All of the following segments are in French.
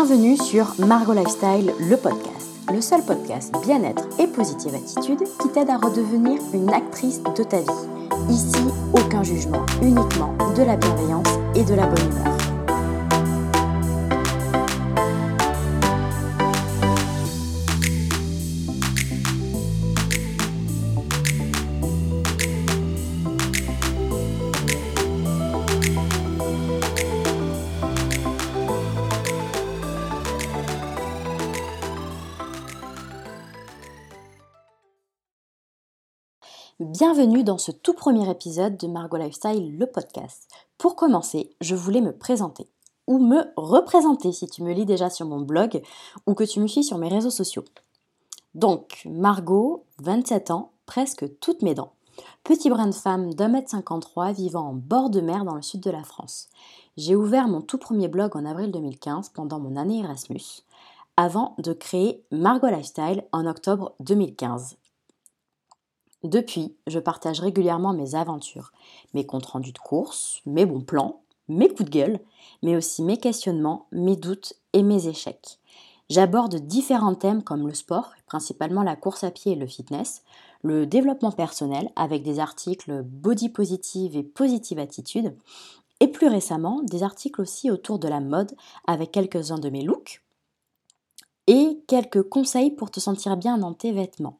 Bienvenue sur Margot Lifestyle, le podcast, le seul podcast bien-être et positive attitude qui t'aide à redevenir une actrice de ta vie. Ici, aucun jugement, uniquement de la bienveillance et de la bonne humeur. Bienvenue dans ce tout premier épisode de Margot Lifestyle, le podcast. Pour commencer, je voulais me présenter, ou me représenter si tu me lis déjà sur mon blog ou que tu me suis sur mes réseaux sociaux. Donc, Margot, 27 ans, presque toutes mes dents. Petit brin de femme d'un mètre 53 vivant en bord de mer dans le sud de la France. J'ai ouvert mon tout premier blog en avril 2015 pendant mon année Erasmus, avant de créer Margot Lifestyle en octobre 2015 depuis, je partage régulièrement mes aventures, mes comptes rendus de course, mes bons plans, mes coups de gueule, mais aussi mes questionnements, mes doutes et mes échecs. J'aborde différents thèmes comme le sport, principalement la course à pied et le fitness, le développement personnel avec des articles body positive et positive attitude, et plus récemment des articles aussi autour de la mode avec quelques-uns de mes looks et quelques conseils pour te sentir bien dans tes vêtements.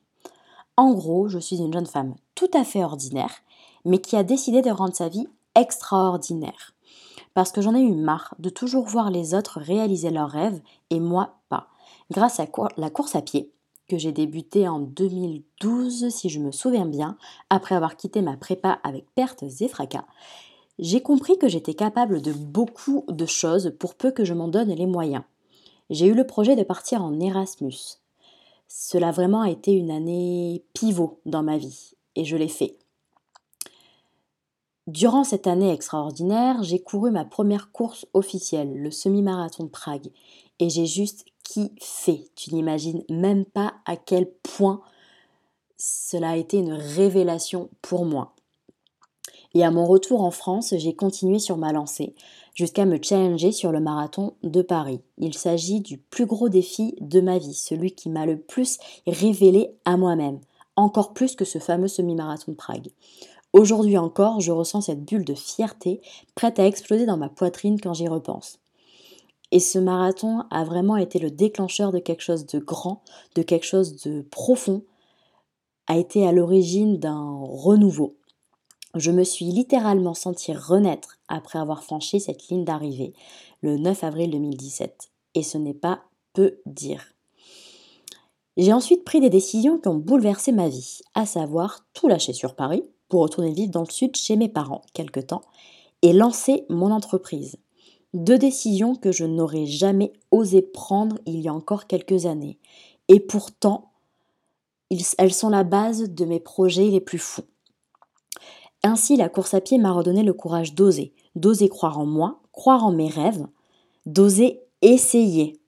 En gros, je suis une jeune femme tout à fait ordinaire, mais qui a décidé de rendre sa vie extraordinaire. Parce que j'en ai eu marre de toujours voir les autres réaliser leurs rêves et moi pas. Grâce à la course à pied, que j'ai débuté en 2012 si je me souviens bien, après avoir quitté ma prépa avec pertes et fracas, j'ai compris que j'étais capable de beaucoup de choses pour peu que je m'en donne les moyens. J'ai eu le projet de partir en Erasmus. Cela vraiment a été une année pivot dans ma vie et je l'ai fait. Durant cette année extraordinaire, j'ai couru ma première course officielle, le semi-marathon de Prague, et j'ai juste kiffé. Tu n'imagines même pas à quel point cela a été une révélation pour moi. Et à mon retour en France, j'ai continué sur ma lancée jusqu'à me challenger sur le marathon de Paris. Il s'agit du plus gros défi de ma vie, celui qui m'a le plus révélé à moi-même, encore plus que ce fameux semi-marathon de Prague. Aujourd'hui encore, je ressens cette bulle de fierté prête à exploser dans ma poitrine quand j'y repense. Et ce marathon a vraiment été le déclencheur de quelque chose de grand, de quelque chose de profond, a été à l'origine d'un renouveau. Je me suis littéralement senti renaître après avoir franchi cette ligne d'arrivée le 9 avril 2017. Et ce n'est pas peu dire. J'ai ensuite pris des décisions qui ont bouleversé ma vie, à savoir tout lâcher sur Paris pour retourner vivre dans le sud chez mes parents quelque temps et lancer mon entreprise. Deux décisions que je n'aurais jamais osé prendre il y a encore quelques années. Et pourtant, elles sont la base de mes projets les plus fous. Ainsi, la course à pied m'a redonné le courage d'oser, d'oser croire en moi, croire en mes rêves, d'oser essayer.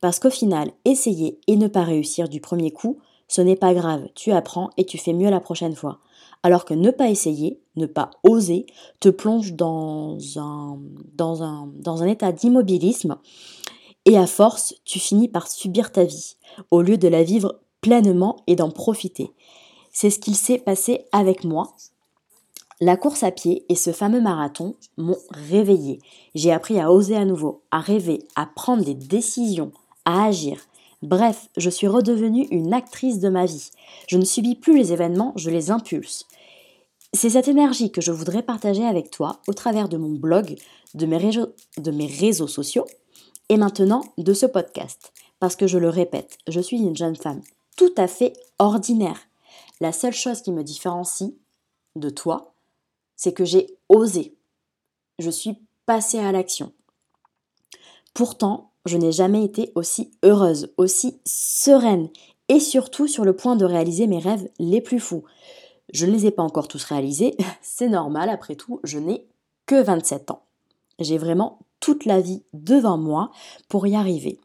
Parce qu'au final, essayer et ne pas réussir du premier coup, ce n'est pas grave, tu apprends et tu fais mieux la prochaine fois. Alors que ne pas essayer, ne pas oser, te plonge dans un, état d'immobilisme et à force, tu finis par subir ta vie, au lieu de la vivre pleinement et d'en profiter. C'est ce qu'il s'est passé avec moi la course à pied et ce fameux marathon m'ont réveillé. J'ai appris à oser à nouveau, à rêver, à prendre des décisions, à agir. Bref, je suis redevenue une actrice de ma vie. Je ne subis plus les événements, je les impulse. C'est cette énergie que je voudrais partager avec toi au travers de mon blog, de mes réseaux sociaux et maintenant de ce podcast. Parce que je le répète, je suis une jeune femme tout à fait ordinaire. La seule chose qui me différencie de toi, c'est que j'ai osé. Je suis passée à l'action. Pourtant, je n'ai jamais été aussi heureuse, aussi sereine et surtout sur le point de réaliser mes rêves les plus fous. Je ne les ai pas encore tous réalisés, c'est normal, après tout, je n'ai que 27 ans. J'ai vraiment toute la vie devant moi pour y arriver.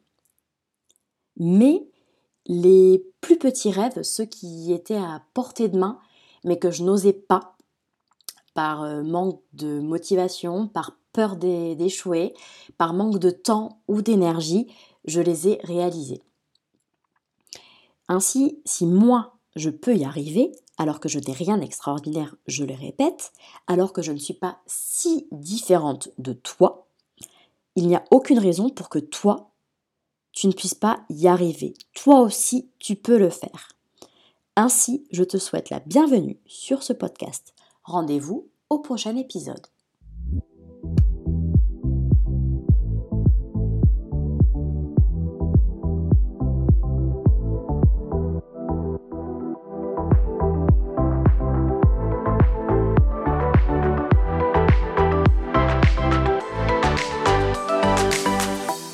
Mais les plus petits rêves, ceux qui étaient à portée de main, mais que je n'osais pas, par euh, manque de motivation, par peur d'échouer, par manque de temps ou d'énergie, je les ai réalisés. Ainsi, si moi, je peux y arriver, alors que je n'ai rien d'extraordinaire, je le répète, alors que je ne suis pas si différente de toi, il n'y a aucune raison pour que toi, tu ne puisses pas y arriver. Toi aussi, tu peux le faire. Ainsi, je te souhaite la bienvenue sur ce podcast. Rendez-vous au prochain épisode.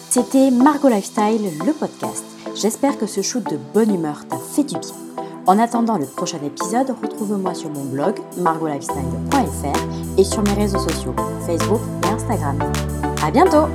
C'était Margot Lifestyle, le podcast. J'espère que ce shoot de bonne humeur t'a fait du bien. En attendant le prochain épisode, retrouve-moi sur mon blog margolifestyle.fr et sur mes réseaux sociaux Facebook et Instagram. À bientôt!